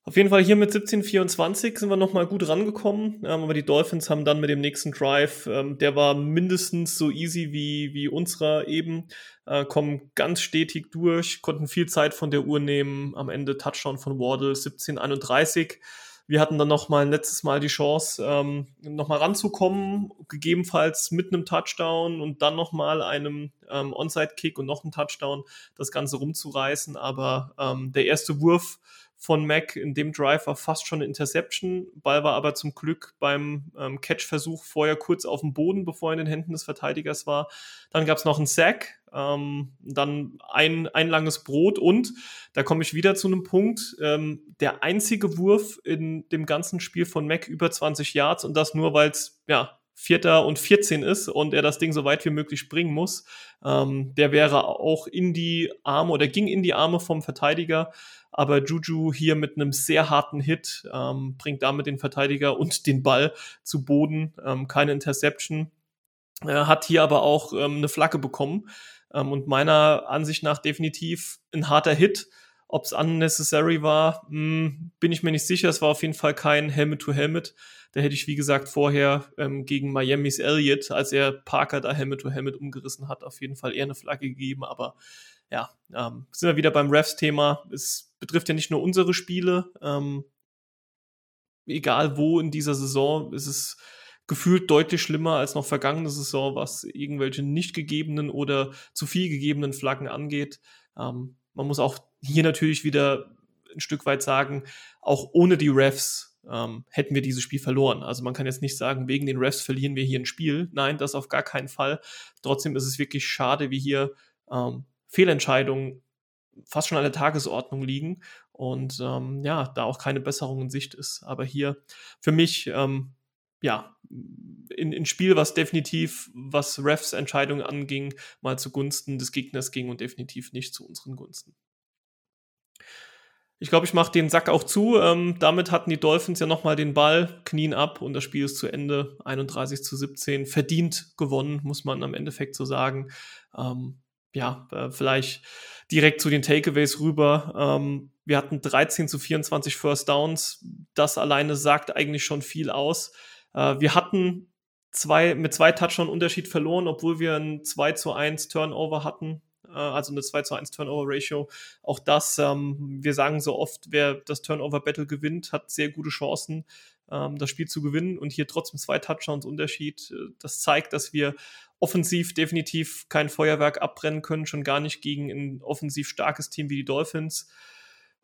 Auf jeden Fall hier mit 17:24 sind wir nochmal gut rangekommen, ähm, aber die Dolphins haben dann mit dem nächsten Drive, ähm, der war mindestens so easy wie, wie unserer eben, äh, kommen ganz stetig durch, konnten viel Zeit von der Uhr nehmen, am Ende Touchdown von Wardle 17:31. Wir hatten dann nochmal letztes Mal die Chance, ähm, nochmal ranzukommen, gegebenenfalls mit einem Touchdown und dann nochmal einem ähm, Onside-Kick und noch einen Touchdown das Ganze rumzureißen. Aber ähm, der erste Wurf von Mac in dem Drive war fast schon eine Interception. Ball war aber zum Glück beim ähm, Catch-Versuch vorher kurz auf dem Boden, bevor er in den Händen des Verteidigers war. Dann gab es noch einen Sack, ähm, dann ein, ein langes Brot und da komme ich wieder zu einem Punkt, ähm, der einzige Wurf in dem ganzen Spiel von Mac über 20 Yards und das nur, weil es ja Vierter und 14 ist und er das Ding so weit wie möglich bringen muss. Ähm, der wäre auch in die Arme oder ging in die Arme vom Verteidiger. Aber Juju hier mit einem sehr harten Hit ähm, bringt damit den Verteidiger und den Ball zu Boden. Ähm, keine Interception. Er hat hier aber auch ähm, eine Flagge bekommen. Ähm, und meiner Ansicht nach definitiv ein harter Hit. Ob es unnecessary war, mh, hm, bin ich mir nicht sicher. Es war auf jeden Fall kein Helmet-to-Helmet. -Helmet. Da hätte ich, wie gesagt, vorher ähm, gegen Miamis Elliott, als er Parker da Helmet-to-Helmet umgerissen hat, auf jeden Fall eher eine Flagge gegeben. Aber ja, ähm, sind wir wieder beim Refs-Thema. Es betrifft ja nicht nur unsere Spiele. Ähm, egal wo in dieser Saison ist es gefühlt deutlich schlimmer als noch vergangene Saison, was irgendwelche nicht gegebenen oder zu viel gegebenen Flaggen angeht. Ähm, man muss auch hier natürlich wieder ein Stück weit sagen, auch ohne die Refs ähm, hätten wir dieses Spiel verloren. Also man kann jetzt nicht sagen, wegen den Refs verlieren wir hier ein Spiel. Nein, das auf gar keinen Fall. Trotzdem ist es wirklich schade, wie hier ähm, Fehlentscheidungen fast schon an der Tagesordnung liegen und ähm, ja, da auch keine Besserung in Sicht ist. Aber hier für mich, ähm, ja, in, in Spiel, was definitiv, was Refs Entscheidungen anging, mal zugunsten des Gegners ging und definitiv nicht zu unseren Gunsten. Ich glaube, ich mache den Sack auch zu. Ähm, damit hatten die Dolphins ja nochmal den Ball, knien ab und das Spiel ist zu Ende. 31 zu 17. Verdient gewonnen, muss man am Endeffekt so sagen. Ähm, ja, äh, vielleicht direkt zu den Takeaways rüber. Ähm, wir hatten 13 zu 24 First Downs. Das alleine sagt eigentlich schon viel aus. Äh, wir hatten zwei, mit zwei Touchdown Unterschied verloren, obwohl wir ein 2 zu 1 Turnover hatten äh, also eine 2 zu 1 Turnover-Ratio. Auch das, ähm, wir sagen so oft, wer das Turnover-Battle gewinnt, hat sehr gute Chancen, ähm, das Spiel zu gewinnen. Und hier trotzdem zwei Touchdowns Unterschied. Äh, das zeigt, dass wir offensiv definitiv kein Feuerwerk abbrennen können, schon gar nicht gegen ein offensiv starkes Team wie die Dolphins.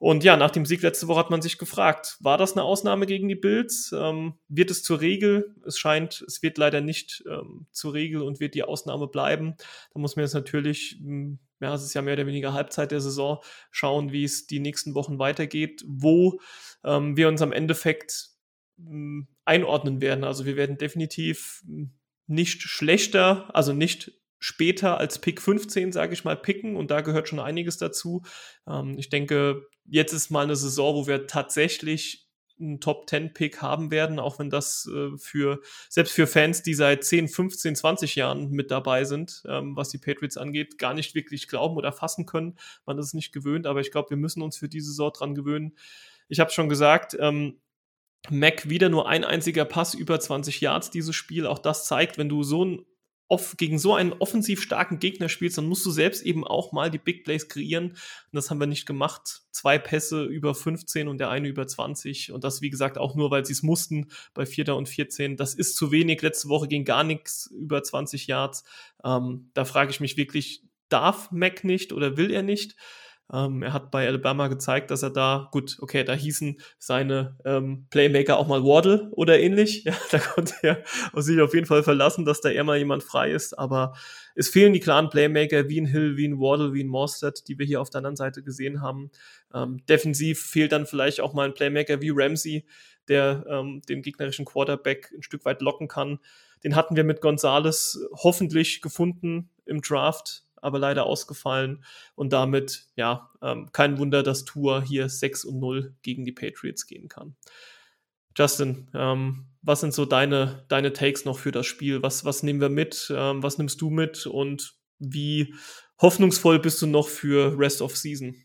Und ja, nach dem Sieg letzte Woche hat man sich gefragt, war das eine Ausnahme gegen die Bills? Ähm, wird es zur Regel? Es scheint, es wird leider nicht ähm, zur Regel und wird die Ausnahme bleiben. Da muss man jetzt natürlich, hm, ja, es ist ja mehr oder weniger Halbzeit der Saison, schauen, wie es die nächsten Wochen weitergeht, wo ähm, wir uns am Endeffekt hm, einordnen werden. Also wir werden definitiv hm, nicht schlechter, also nicht später als Pick 15, sage ich mal, picken und da gehört schon einiges dazu. Ähm, ich denke, jetzt ist mal eine Saison, wo wir tatsächlich einen Top 10 Pick haben werden, auch wenn das äh, für selbst für Fans, die seit 10, 15, 20 Jahren mit dabei sind, ähm, was die Patriots angeht, gar nicht wirklich glauben oder fassen können. Man ist es nicht gewöhnt, aber ich glaube, wir müssen uns für diese Saison dran gewöhnen. Ich habe schon gesagt, ähm, Mac wieder nur ein einziger Pass über 20 Yards dieses Spiel. Auch das zeigt, wenn du so ein off gegen so einen offensiv starken Gegner spielst, dann musst du selbst eben auch mal die Big Plays kreieren. Und das haben wir nicht gemacht. Zwei Pässe über 15 und der eine über 20. Und das, wie gesagt, auch nur, weil sie es mussten bei Vierter und 14. Das ist zu wenig. Letzte Woche ging gar nichts über 20 Yards. Ähm, da frage ich mich wirklich, darf Mac nicht oder will er nicht? Ähm, er hat bei Alabama gezeigt, dass er da, gut, okay, da hießen seine ähm, Playmaker auch mal Waddle oder ähnlich. Ja, da konnte er sich auf jeden Fall verlassen, dass da eher mal jemand frei ist. Aber es fehlen die klaren Playmaker wie ein Hill, wie ein Waddle, wie ein Morstead, die wir hier auf der anderen Seite gesehen haben. Ähm, defensiv fehlt dann vielleicht auch mal ein Playmaker wie Ramsey, der ähm, den gegnerischen Quarterback ein Stück weit locken kann. Den hatten wir mit Gonzales hoffentlich gefunden im Draft aber leider ausgefallen. Und damit, ja, ähm, kein Wunder, dass Tour hier 6 und 0 gegen die Patriots gehen kann. Justin, ähm, was sind so deine, deine Takes noch für das Spiel? Was, was nehmen wir mit? Ähm, was nimmst du mit? Und wie hoffnungsvoll bist du noch für Rest of Season?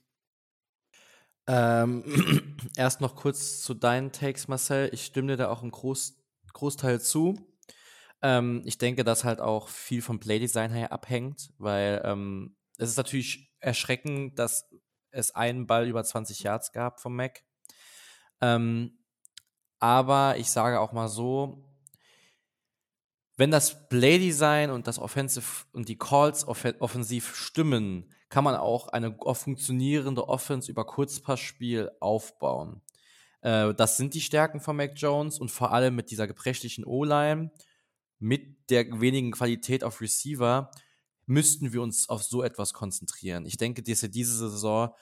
Ähm, erst noch kurz zu deinen Takes, Marcel. Ich stimme dir da auch im Groß, Großteil zu. Ähm, ich denke, dass halt auch viel vom Playdesign her abhängt, weil ähm, es ist natürlich erschreckend, dass es einen Ball über 20 Yards gab vom Mac. Ähm, aber ich sage auch mal so, wenn das Playdesign und das Offensive und die Calls off offensiv stimmen, kann man auch eine funktionierende Offense über Kurzpassspiel aufbauen. Äh, das sind die Stärken von Mac Jones und vor allem mit dieser gebrechlichen O-Line mit der wenigen Qualität auf Receiver müssten wir uns auf so etwas konzentrieren. Ich denke, dass wir diese Saison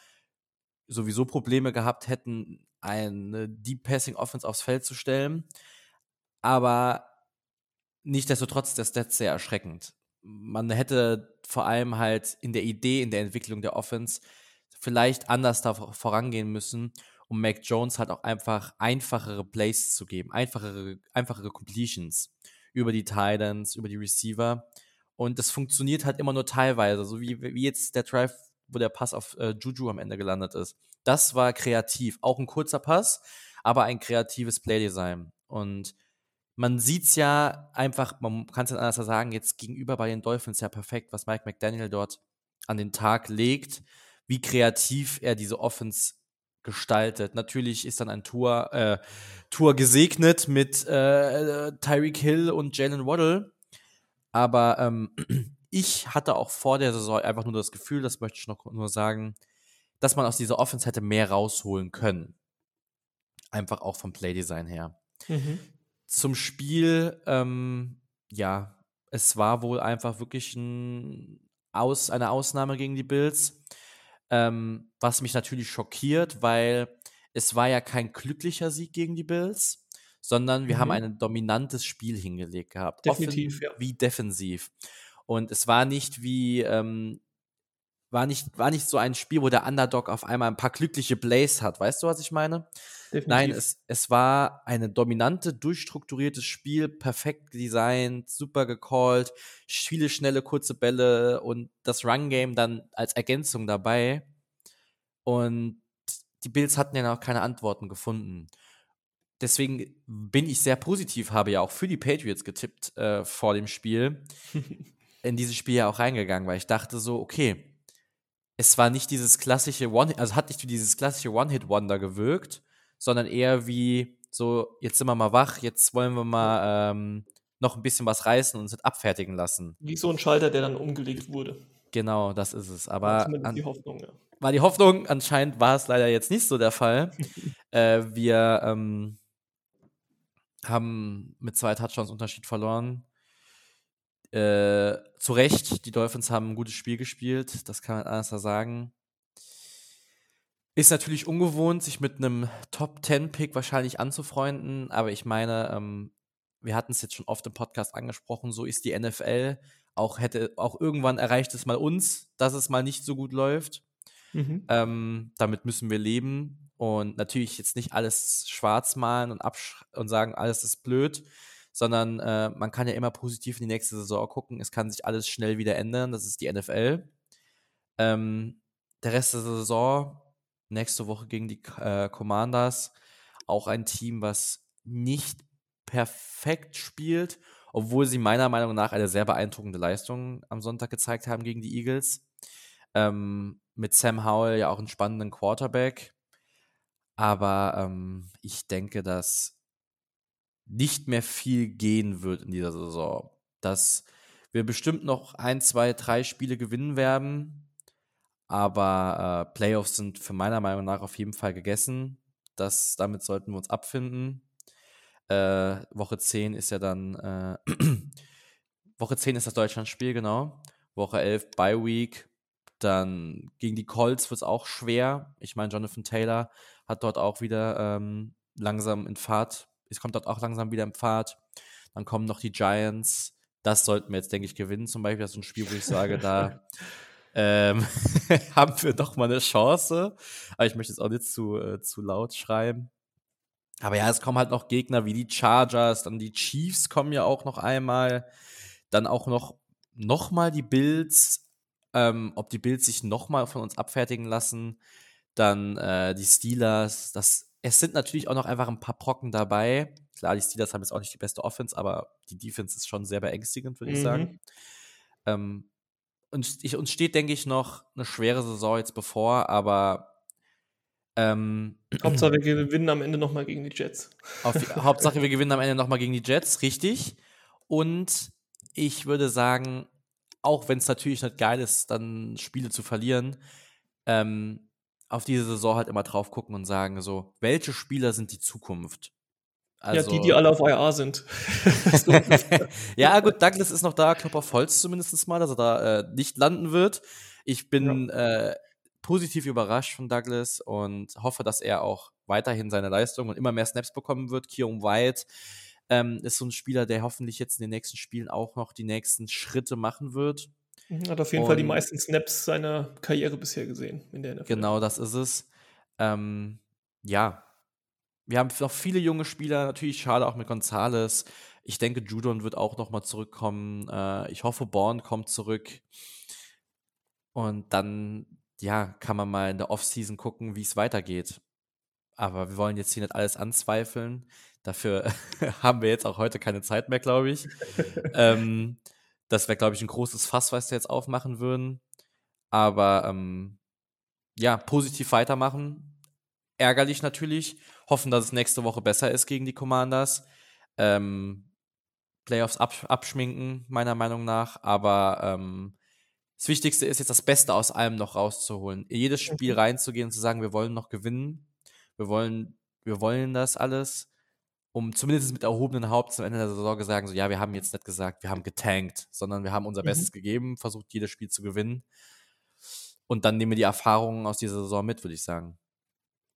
sowieso Probleme gehabt hätten, eine Deep Passing Offense aufs Feld zu stellen. Aber nichtsdestotrotz der Stats sehr erschreckend. Man hätte vor allem halt in der Idee, in der Entwicklung der Offense vielleicht anders da vorangehen müssen, um Mac Jones halt auch einfach einfachere Plays zu geben, einfachere, einfachere Completions über die Titans, über die Receiver. Und das funktioniert halt immer nur teilweise, so wie, wie jetzt der Drive, wo der Pass auf äh, Juju am Ende gelandet ist. Das war kreativ. Auch ein kurzer Pass, aber ein kreatives Playdesign. Und man sieht es ja einfach, man kann es nicht anders sagen, jetzt gegenüber bei den Dolphins ja perfekt, was Mike McDaniel dort an den Tag legt, wie kreativ er diese Offense gestaltet. Natürlich ist dann ein Tour, äh, Tour gesegnet mit äh, Tyreek Hill und Jalen Waddle. Aber ähm, ich hatte auch vor der Saison einfach nur das Gefühl, das möchte ich noch nur sagen, dass man aus dieser Offense hätte mehr rausholen können. Einfach auch vom Playdesign her. Mhm. Zum Spiel, ähm, ja, es war wohl einfach wirklich ein Aus, eine Ausnahme gegen die Bills. Ähm, was mich natürlich schockiert, weil es war ja kein glücklicher Sieg gegen die Bills, sondern wir mhm. haben ein dominantes Spiel hingelegt gehabt. Definitiv, ja. Wie defensiv. Und es war nicht wie, ähm, war nicht, war nicht so ein Spiel, wo der Underdog auf einmal ein paar glückliche Plays hat. Weißt du, was ich meine? Definitiv. Nein, es, es war eine dominante, durchstrukturiertes Spiel, perfekt designt, super gecallt, viele schnelle, kurze Bälle und das Run-Game dann als Ergänzung dabei. Und die Bills hatten ja noch keine Antworten gefunden. Deswegen bin ich sehr positiv, habe ja auch für die Patriots getippt äh, vor dem Spiel, in dieses Spiel ja auch reingegangen, weil ich dachte so, okay, es war nicht dieses klassische One, also hat nicht wie dieses klassische One-Hit-Wonder gewirkt, sondern eher wie so, jetzt sind wir mal wach, jetzt wollen wir mal ähm, noch ein bisschen was reißen und uns abfertigen lassen. Wie so ein Schalter, der dann umgelegt wurde. Genau, das ist es. Aber an, die Hoffnung, ja. War die Hoffnung, anscheinend war es leider jetzt nicht so der Fall. äh, wir ähm, haben mit zwei Touchdowns Unterschied verloren. Äh, zu Recht, die Dolphins haben ein gutes Spiel gespielt, das kann man anders sagen. Ist natürlich ungewohnt, sich mit einem Top-10-Pick wahrscheinlich anzufreunden, aber ich meine, ähm, wir hatten es jetzt schon oft im Podcast angesprochen, so ist die NFL. auch hätte, auch irgendwann erreicht es mal uns, dass es mal nicht so gut läuft. Mhm. Ähm, damit müssen wir leben und natürlich jetzt nicht alles schwarz malen und, und sagen, alles ist blöd, sondern äh, man kann ja immer positiv in die nächste Saison gucken. Es kann sich alles schnell wieder ändern. Das ist die NFL. Ähm, der Rest der Saison, nächste Woche gegen die äh, Commanders, auch ein Team, was nicht perfekt spielt, obwohl sie meiner Meinung nach eine sehr beeindruckende Leistung am Sonntag gezeigt haben gegen die Eagles. Ähm, mit Sam Howell ja auch einen spannenden Quarterback. Aber ähm, ich denke, dass nicht mehr viel gehen wird in dieser Saison. Dass wir bestimmt noch ein, zwei, drei Spiele gewinnen werden. Aber äh, Playoffs sind für meiner Meinung nach auf jeden Fall gegessen. Das, damit sollten wir uns abfinden. Äh, Woche 10 ist ja dann, äh, Woche 10 ist das Deutschlandspiel, genau. Woche 11 Bye Week. Dann gegen die Colts wird es auch schwer. Ich meine, Jonathan Taylor hat dort auch wieder ähm, langsam in Fahrt, es kommt dort auch langsam wieder im Pfad. Dann kommen noch die Giants. Das sollten wir jetzt, denke ich, gewinnen. Zum Beispiel, das ist ein Spiel, wo ich sage, da ähm, haben wir doch mal eine Chance. Aber ich möchte jetzt auch nicht zu, äh, zu laut schreiben. Aber ja, es kommen halt noch Gegner wie die Chargers, dann die Chiefs kommen ja auch noch einmal. Dann auch noch, noch mal die Bills. Ähm, ob die Bills sich noch mal von uns abfertigen lassen. Dann äh, die Steelers. Das, es sind natürlich auch noch einfach ein paar Brocken dabei. Klar, die Steelers haben jetzt auch nicht die beste Offense, aber die Defense ist schon sehr beängstigend, würde mhm. ich sagen. Ähm, und ich, uns steht, denke ich, noch eine schwere Saison jetzt bevor, aber ähm, Hauptsache, wir gewinnen am Ende nochmal gegen die Jets. Auf, Hauptsache, wir gewinnen am Ende nochmal gegen die Jets, richtig. Und ich würde sagen, auch wenn es natürlich nicht geil ist, dann Spiele zu verlieren, ähm, auf diese Saison halt immer drauf gucken und sagen, so, welche Spieler sind die Zukunft? Also, ja, die, die alle auf IR sind. ja, gut, Douglas ist noch da, Klopper auf Holz zumindest mal, dass er da äh, nicht landen wird. Ich bin ja. äh, positiv überrascht von Douglas und hoffe, dass er auch weiterhin seine Leistung und immer mehr Snaps bekommen wird. Kieron White ähm, ist so ein Spieler, der hoffentlich jetzt in den nächsten Spielen auch noch die nächsten Schritte machen wird. Mhm, hat auf jeden und, Fall die meisten Snaps seiner Karriere bisher gesehen in der NFL. Genau, das ist es. Ähm, ja, wir haben noch viele junge Spieler, natürlich schade auch mit Gonzales. Ich denke, Judon wird auch noch mal zurückkommen. Äh, ich hoffe, Born kommt zurück. Und dann ja, kann man mal in der Offseason gucken, wie es weitergeht. Aber wir wollen jetzt hier nicht alles anzweifeln. Dafür haben wir jetzt auch heute keine Zeit mehr, glaube ich. ähm, das wäre, glaube ich, ein großes Fass, was wir jetzt aufmachen würden. Aber ähm, ja, positiv weitermachen. Ärgerlich natürlich. Hoffen, dass es nächste Woche besser ist gegen die Commanders. Ähm, Playoffs abschminken, meiner Meinung nach. Aber ähm, das Wichtigste ist jetzt das Beste aus allem noch rauszuholen. In jedes Spiel reinzugehen und zu sagen, wir wollen noch gewinnen. Wir wollen, wir wollen das alles, um zumindest mit erhobenem Haupt zum Ende der Saison zu sagen, so ja, wir haben jetzt nicht gesagt, wir haben getankt, sondern wir haben unser mhm. Bestes gegeben, versucht jedes Spiel zu gewinnen. Und dann nehmen wir die Erfahrungen aus dieser Saison mit, würde ich sagen.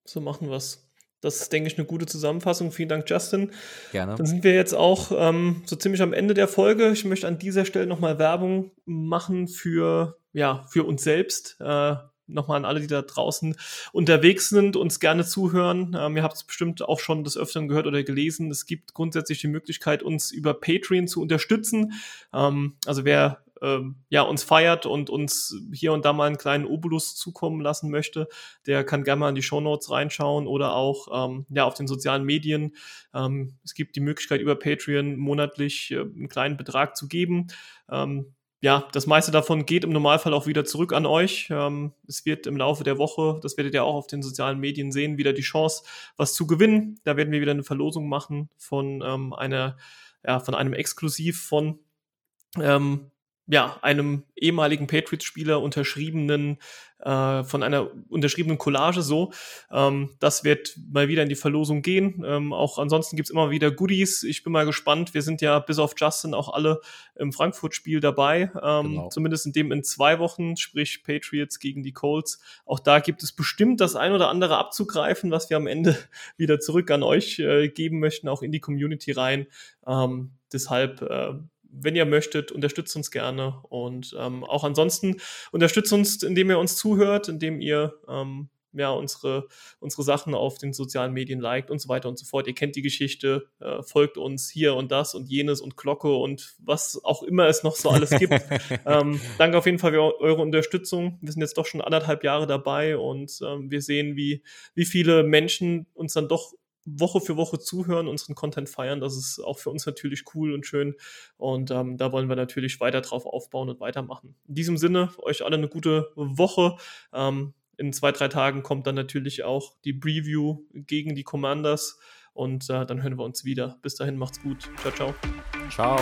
So machen wir es. Das ist, denke ich, eine gute Zusammenfassung. Vielen Dank, Justin. Gerne. Dann sind wir jetzt auch ähm, so ziemlich am Ende der Folge. Ich möchte an dieser Stelle nochmal Werbung machen für, ja, für uns selbst. Äh, nochmal an alle, die da draußen unterwegs sind, uns gerne zuhören. Ähm, ihr habt es bestimmt auch schon des Öfteren gehört oder gelesen. Es gibt grundsätzlich die Möglichkeit, uns über Patreon zu unterstützen. Ähm, also wer ähm, ja, uns feiert und uns hier und da mal einen kleinen Obolus zukommen lassen möchte, der kann gerne mal in die Show Notes reinschauen oder auch ähm, ja, auf den sozialen Medien. Ähm, es gibt die Möglichkeit, über Patreon monatlich äh, einen kleinen Betrag zu geben. Ähm, ja, das meiste davon geht im Normalfall auch wieder zurück an euch. Ähm, es wird im Laufe der Woche, das werdet ihr auch auf den sozialen Medien sehen, wieder die Chance, was zu gewinnen. Da werden wir wieder eine Verlosung machen von ähm, einer, ja, von einem Exklusiv von ähm, ja, einem ehemaligen Patriots-Spieler unterschriebenen, äh, von einer unterschriebenen Collage so. Ähm, das wird mal wieder in die Verlosung gehen. Ähm, auch ansonsten gibt's immer wieder Goodies. Ich bin mal gespannt. Wir sind ja bis auf Justin auch alle im Frankfurt-Spiel dabei. Ähm, genau. Zumindest in dem in zwei Wochen, sprich Patriots gegen die Colts. Auch da gibt es bestimmt das ein oder andere abzugreifen, was wir am Ende wieder zurück an euch äh, geben möchten, auch in die Community rein. Ähm, deshalb äh, wenn ihr möchtet, unterstützt uns gerne. Und ähm, auch ansonsten unterstützt uns, indem ihr uns zuhört, indem ihr ähm, ja, unsere, unsere Sachen auf den sozialen Medien liked und so weiter und so fort. Ihr kennt die Geschichte, äh, folgt uns hier und das und jenes und Glocke und was auch immer es noch so alles gibt. ähm, danke auf jeden Fall für eure Unterstützung. Wir sind jetzt doch schon anderthalb Jahre dabei und ähm, wir sehen, wie, wie viele Menschen uns dann doch Woche für Woche zuhören, unseren Content feiern. Das ist auch für uns natürlich cool und schön. Und ähm, da wollen wir natürlich weiter drauf aufbauen und weitermachen. In diesem Sinne, euch alle eine gute Woche. Ähm, in zwei, drei Tagen kommt dann natürlich auch die Preview gegen die Commanders. Und äh, dann hören wir uns wieder. Bis dahin, macht's gut. Ciao, ciao. Ciao.